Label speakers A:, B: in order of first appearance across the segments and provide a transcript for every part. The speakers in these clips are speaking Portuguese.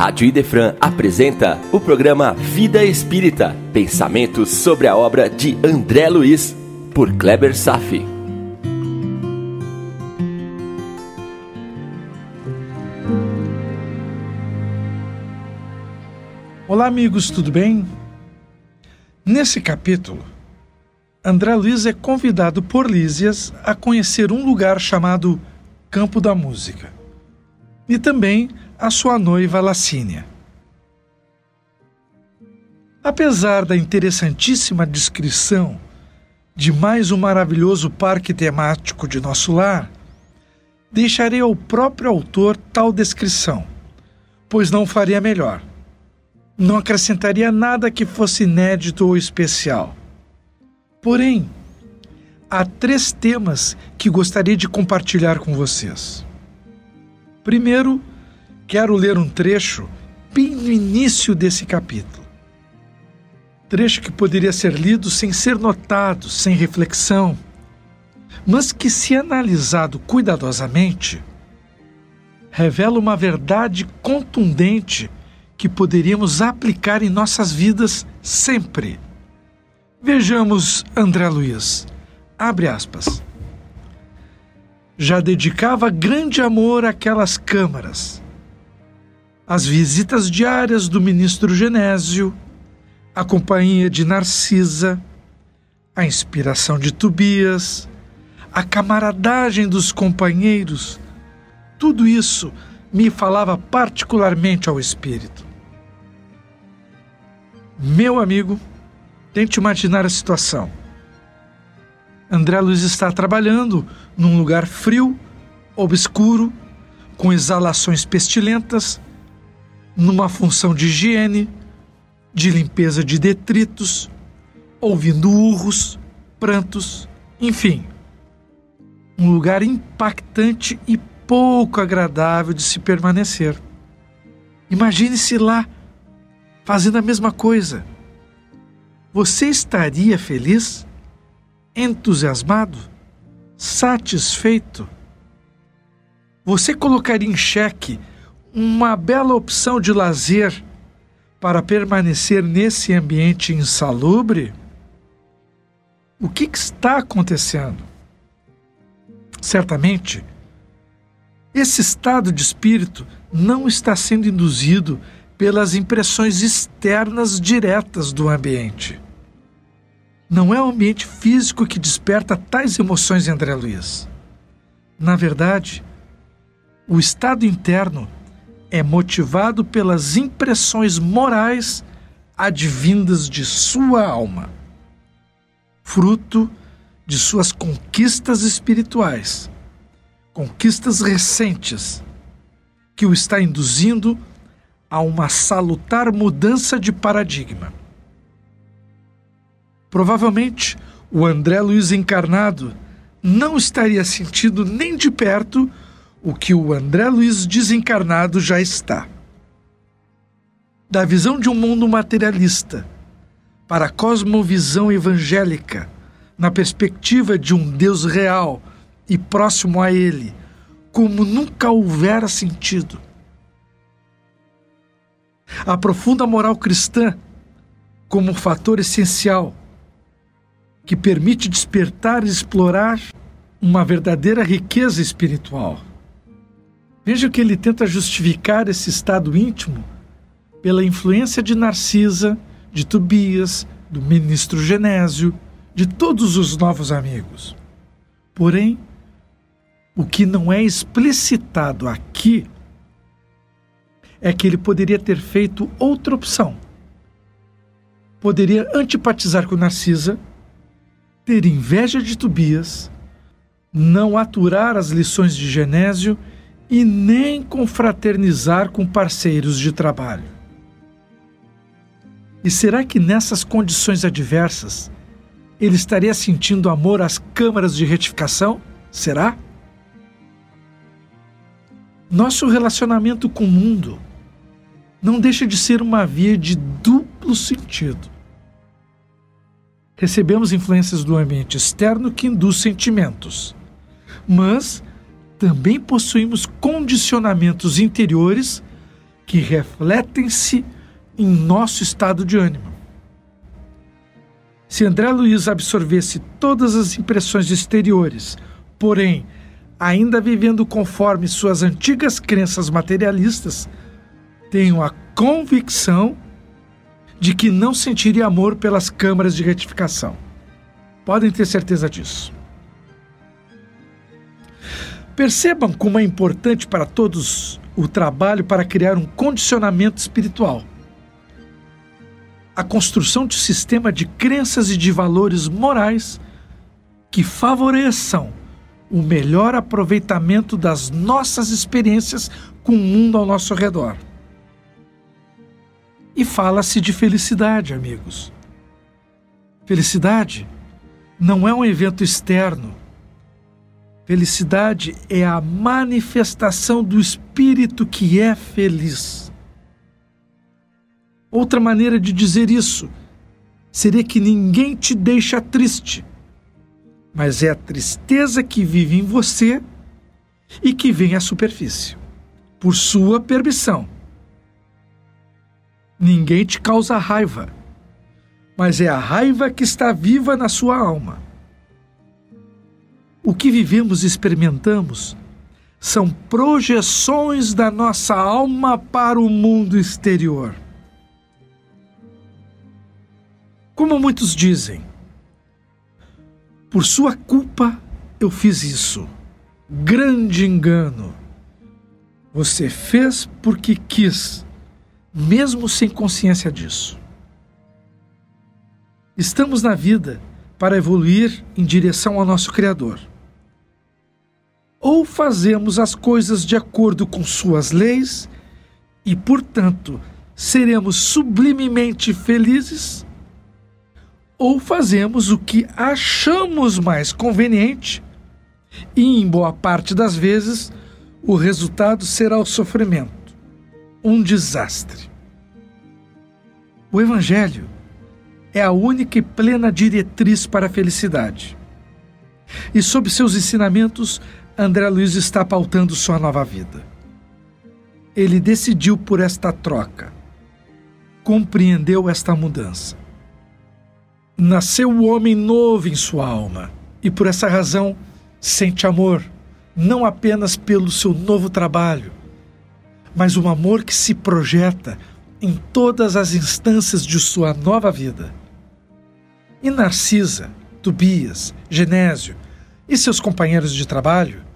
A: Rádio Idefran apresenta o programa Vida Espírita, pensamentos sobre a obra de André Luiz, por Kleber Safi.
B: Olá, amigos, tudo bem? Nesse capítulo, André Luiz é convidado por Lísias a conhecer um lugar chamado Campo da Música e também a sua noiva Lacínia. Apesar da interessantíssima descrição de mais um maravilhoso parque temático de nosso lar, deixarei ao próprio autor tal descrição, pois não faria melhor. Não acrescentaria nada que fosse inédito ou especial. Porém, há três temas que gostaria de compartilhar com vocês. Primeiro, quero ler um trecho bem no início desse capítulo. Trecho que poderia ser lido sem ser notado, sem reflexão, mas que, se analisado cuidadosamente, revela uma verdade contundente que poderíamos aplicar em nossas vidas sempre. Vejamos André Luiz. Abre aspas. Já dedicava grande amor àquelas câmaras. As visitas diárias do ministro Genésio, a companhia de Narcisa, a inspiração de Tobias, a camaradagem dos companheiros, tudo isso me falava particularmente ao espírito. Meu amigo, Tente imaginar a situação. André Luiz está trabalhando num lugar frio, obscuro, com exalações pestilentas, numa função de higiene, de limpeza de detritos, ouvindo urros, prantos, enfim. Um lugar impactante e pouco agradável de se permanecer. Imagine-se lá, fazendo a mesma coisa você estaria feliz? Entusiasmado? Satisfeito? Você colocaria em xeque uma bela opção de lazer para permanecer nesse ambiente insalubre? O que, que está acontecendo? Certamente, esse estado de espírito não está sendo induzido pelas impressões externas diretas do ambiente. Não é o ambiente físico que desperta tais emoções em André Luiz. Na verdade, o estado interno é motivado pelas impressões morais advindas de sua alma, fruto de suas conquistas espirituais, conquistas recentes, que o está induzindo a uma salutar mudança de paradigma. Provavelmente, o André Luiz encarnado não estaria sentindo nem de perto o que o André Luiz desencarnado já está. Da visão de um mundo materialista para a cosmovisão evangélica, na perspectiva de um Deus real e próximo a Ele, como nunca houvera sentido a profunda moral cristã como fator essencial que permite despertar e explorar uma verdadeira riqueza espiritual. Veja que ele tenta justificar esse estado íntimo pela influência de Narcisa, de Tobias, do ministro Genésio, de todos os novos amigos. Porém, o que não é explicitado aqui é que ele poderia ter feito outra opção. Poderia antipatizar com Narcisa, ter inveja de Tobias, não aturar as lições de Genésio e nem confraternizar com parceiros de trabalho. E será que nessas condições adversas ele estaria sentindo amor às câmaras de retificação? Será? Nosso relacionamento com o mundo não deixa de ser uma via de duplo sentido. Recebemos influências do ambiente externo que induz sentimentos, mas também possuímos condicionamentos interiores que refletem-se em nosso estado de ânimo. Se André Luiz absorvesse todas as impressões exteriores, porém, ainda vivendo conforme suas antigas crenças materialistas, tenho a convicção de que não sentiria amor pelas câmaras de retificação. Podem ter certeza disso. Percebam como é importante para todos o trabalho para criar um condicionamento espiritual. A construção de um sistema de crenças e de valores morais que favoreçam o melhor aproveitamento das nossas experiências com o mundo ao nosso redor. E fala-se de felicidade, amigos. Felicidade não é um evento externo. Felicidade é a manifestação do espírito que é feliz. Outra maneira de dizer isso seria que ninguém te deixa triste, mas é a tristeza que vive em você e que vem à superfície, por sua permissão Ninguém te causa raiva, mas é a raiva que está viva na sua alma. O que vivemos e experimentamos são projeções da nossa alma para o mundo exterior. Como muitos dizem, por sua culpa eu fiz isso. Grande engano. Você fez porque quis mesmo sem consciência disso. Estamos na vida para evoluir em direção ao nosso Criador. Ou fazemos as coisas de acordo com suas leis e, portanto, seremos sublimemente felizes, ou fazemos o que achamos mais conveniente e, em boa parte das vezes, o resultado será o sofrimento um desastre. O Evangelho é a única e plena diretriz para a felicidade. E sob seus ensinamentos, André Luiz está pautando sua nova vida. Ele decidiu por esta troca, compreendeu esta mudança. Nasceu o homem novo em sua alma e por essa razão sente amor, não apenas pelo seu novo trabalho, mas um amor que se projeta em todas as instâncias de sua nova vida. E Narcisa, Tobias, Genésio e seus companheiros de trabalho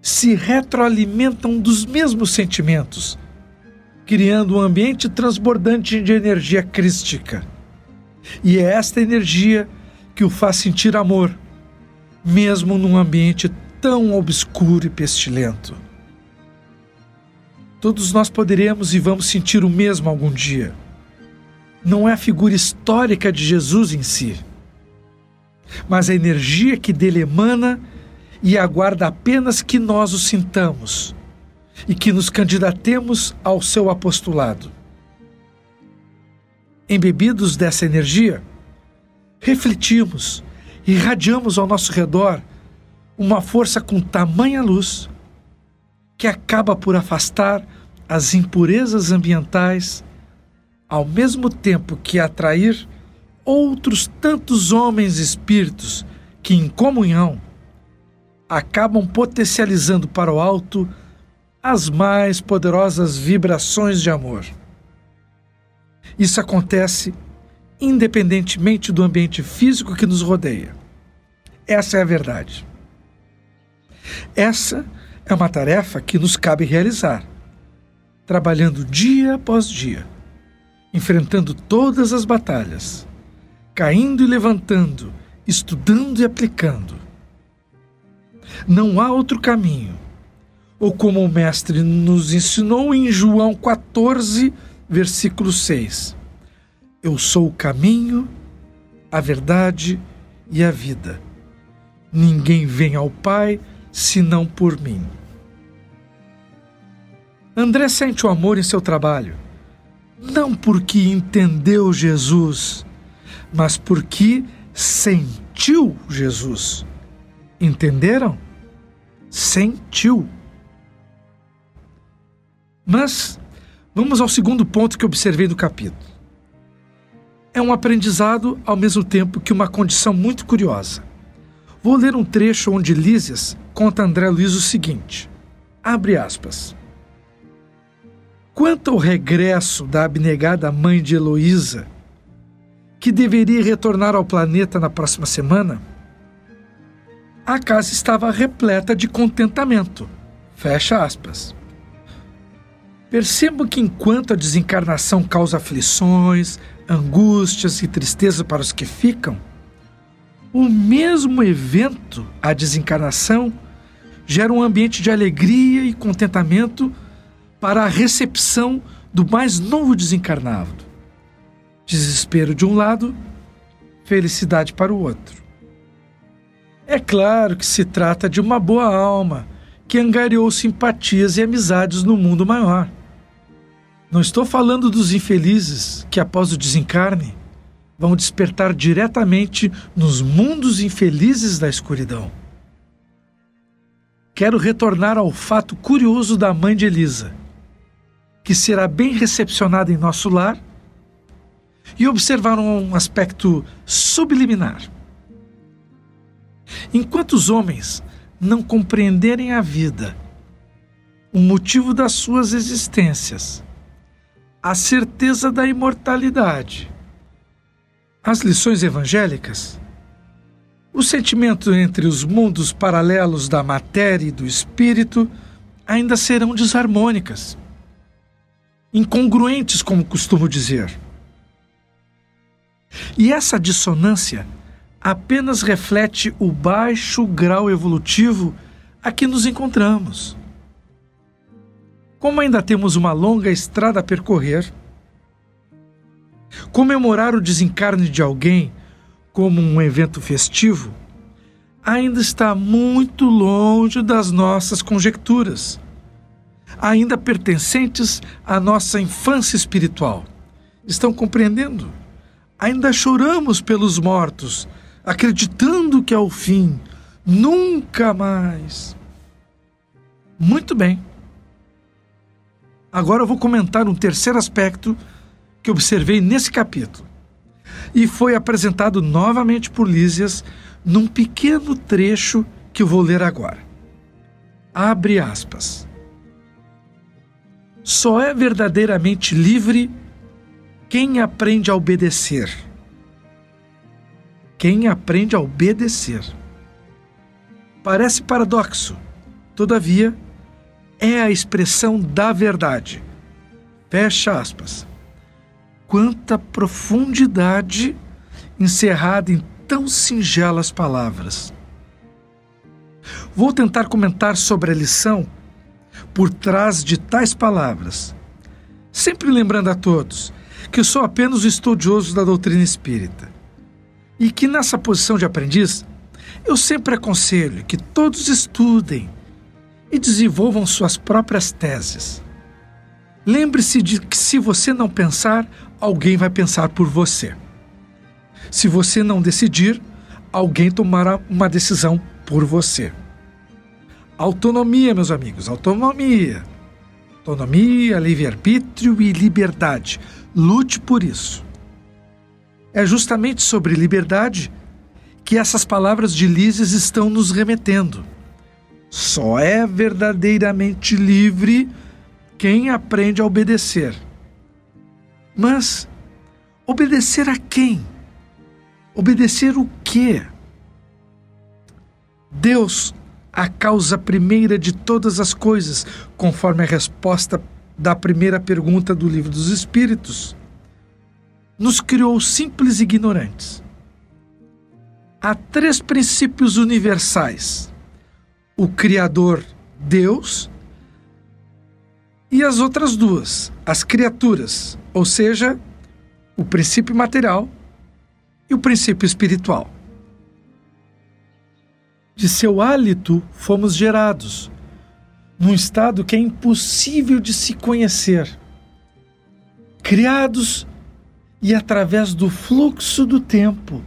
B: se retroalimentam dos mesmos sentimentos, criando um ambiente transbordante de energia crística. E é esta energia que o faz sentir amor, mesmo num ambiente tão obscuro e pestilento. Todos nós poderemos e vamos sentir o mesmo algum dia. Não é a figura histórica de Jesus em si, mas a energia que dele emana e aguarda apenas que nós o sintamos e que nos candidatemos ao seu apostolado. Embebidos dessa energia, refletimos e irradiamos ao nosso redor uma força com tamanha luz que acaba por afastar as impurezas ambientais, ao mesmo tempo que atrair outros tantos homens e espíritos que, em comunhão, acabam potencializando para o alto as mais poderosas vibrações de amor. Isso acontece independentemente do ambiente físico que nos rodeia. Essa é a verdade. Essa é uma tarefa que nos cabe realizar, trabalhando dia após dia, enfrentando todas as batalhas, caindo e levantando, estudando e aplicando. Não há outro caminho. Ou como o Mestre nos ensinou em João 14, versículo 6: Eu sou o caminho, a verdade e a vida. Ninguém vem ao Pai senão por mim. André sente o amor em seu trabalho, não porque entendeu Jesus, mas porque sentiu Jesus. Entenderam? Sentiu. Mas Vamos ao segundo ponto que observei no capítulo. É um aprendizado ao mesmo tempo que uma condição muito curiosa. Vou ler um trecho onde Lísias conta a André Luiz o seguinte: abre aspas. Quanto ao regresso da abnegada mãe de Heloísa, que deveria retornar ao planeta na próxima semana, a casa estava repleta de contentamento. Fecha aspas. Percebo que enquanto a desencarnação causa aflições, angústias e tristeza para os que ficam, o mesmo evento, a desencarnação, gera um ambiente de alegria e contentamento para a recepção do mais novo desencarnado. Desespero de um lado, felicidade para o outro. É claro que se trata de uma boa alma que angariou simpatias e amizades no mundo maior. Não estou falando dos infelizes que, após o desencarne, vão despertar diretamente nos mundos infelizes da escuridão. Quero retornar ao fato curioso da mãe de Elisa, que será bem recepcionada em nosso lar, e observar um aspecto subliminar. Enquanto os homens não compreenderem a vida, o motivo das suas existências, a certeza da imortalidade, as lições evangélicas, o sentimento entre os mundos paralelos da matéria e do espírito ainda serão desarmônicas, incongruentes, como costumo dizer. E essa dissonância apenas reflete o baixo grau evolutivo a que nos encontramos. Como ainda temos uma longa estrada a percorrer, comemorar o desencarne de alguém como um evento festivo ainda está muito longe das nossas conjecturas, ainda pertencentes à nossa infância espiritual. Estão compreendendo? Ainda choramos pelos mortos, acreditando que é o fim. Nunca mais. Muito bem. Agora eu vou comentar um terceiro aspecto que observei nesse capítulo. E foi apresentado novamente por Lísias num pequeno trecho que eu vou ler agora. Abre aspas. Só é verdadeiramente livre quem aprende a obedecer. Quem aprende a obedecer. Parece paradoxo, todavia, é a expressão da verdade. Fecha aspas. Quanta profundidade encerrada em tão singelas palavras. Vou tentar comentar sobre a lição por trás de tais palavras, sempre lembrando a todos que sou apenas o estudioso da doutrina espírita e que nessa posição de aprendiz eu sempre aconselho que todos estudem e desenvolvam suas próprias teses. Lembre-se de que se você não pensar, alguém vai pensar por você. Se você não decidir, alguém tomará uma decisão por você. Autonomia, meus amigos, autonomia. Autonomia, livre-arbítrio e liberdade. Lute por isso. É justamente sobre liberdade que essas palavras de Lises estão nos remetendo. Só é verdadeiramente livre quem aprende a obedecer. Mas obedecer a quem? Obedecer o quê? Deus, a causa primeira de todas as coisas, conforme a resposta da primeira pergunta do Livro dos Espíritos, nos criou simples ignorantes. Há três princípios universais o Criador, Deus, e as outras duas, as criaturas, ou seja, o princípio material e o princípio espiritual. De seu hálito fomos gerados, num estado que é impossível de se conhecer. Criados e através do fluxo do tempo,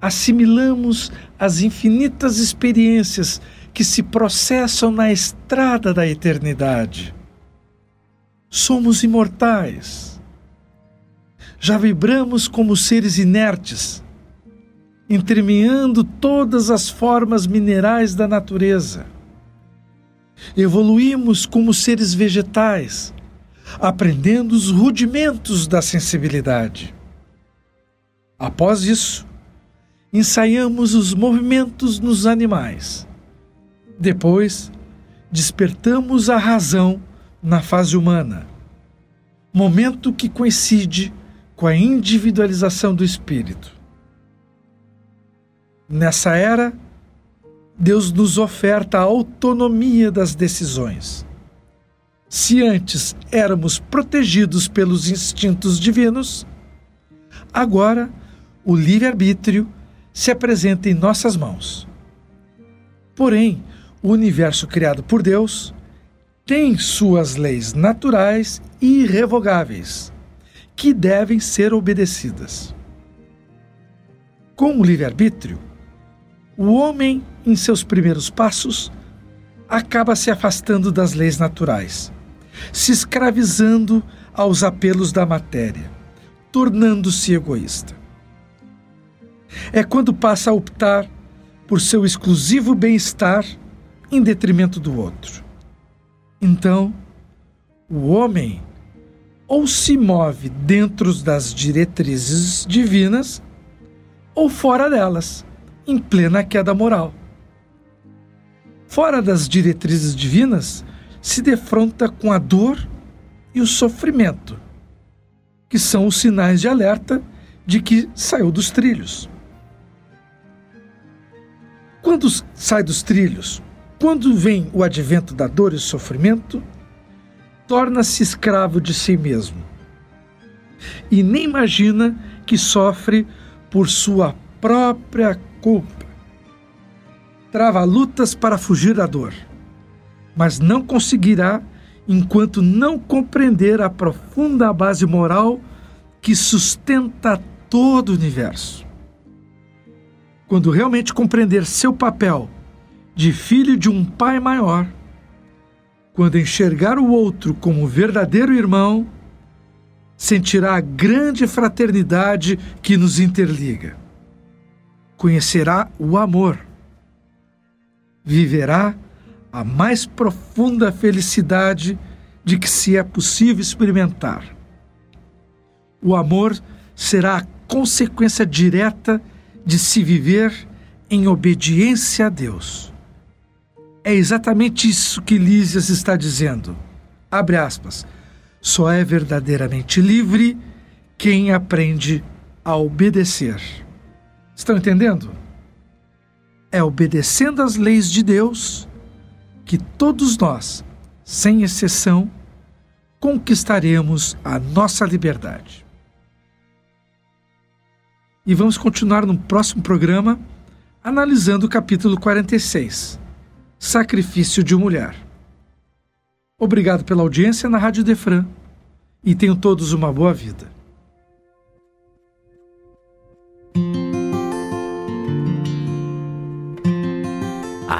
B: assimilamos as infinitas experiências que se processam na estrada da eternidade. somos imortais. Já vibramos como seres inertes, entremeando todas as formas minerais da natureza. Evoluímos como seres vegetais, aprendendo os rudimentos da sensibilidade. Após isso, ensaiamos os movimentos nos animais. Depois, despertamos a razão na fase humana, momento que coincide com a individualização do espírito. Nessa era, Deus nos oferta a autonomia das decisões. Se antes éramos protegidos pelos instintos divinos, agora o livre-arbítrio se apresenta em nossas mãos. Porém, o universo criado por Deus tem suas leis naturais e irrevogáveis, que devem ser obedecidas. Com o livre-arbítrio, o homem, em seus primeiros passos, acaba se afastando das leis naturais, se escravizando aos apelos da matéria, tornando-se egoísta. É quando passa a optar por seu exclusivo bem-estar em detrimento do outro. Então, o homem ou se move dentro das diretrizes divinas ou fora delas, em plena queda moral. Fora das diretrizes divinas, se defronta com a dor e o sofrimento, que são os sinais de alerta de que saiu dos trilhos. Quando sai dos trilhos, quando vem o advento da dor e sofrimento, torna-se escravo de si mesmo. E nem imagina que sofre por sua própria culpa. Trava lutas para fugir da dor, mas não conseguirá enquanto não compreender a profunda base moral que sustenta todo o universo. Quando realmente compreender seu papel de filho de um pai maior, quando enxergar o outro como verdadeiro irmão, sentirá a grande fraternidade que nos interliga. Conhecerá o amor. Viverá a mais profunda felicidade de que se é possível experimentar. O amor será a consequência direta de se viver em obediência a Deus. É exatamente isso que Lísias está dizendo. Abre aspas. Só é verdadeiramente livre quem aprende a obedecer. Estão entendendo? É obedecendo às leis de Deus que todos nós, sem exceção, conquistaremos a nossa liberdade. E vamos continuar no próximo programa analisando o capítulo 46 Sacrifício de Mulher. Obrigado pela audiência na Rádio Defran e tenham todos uma boa vida.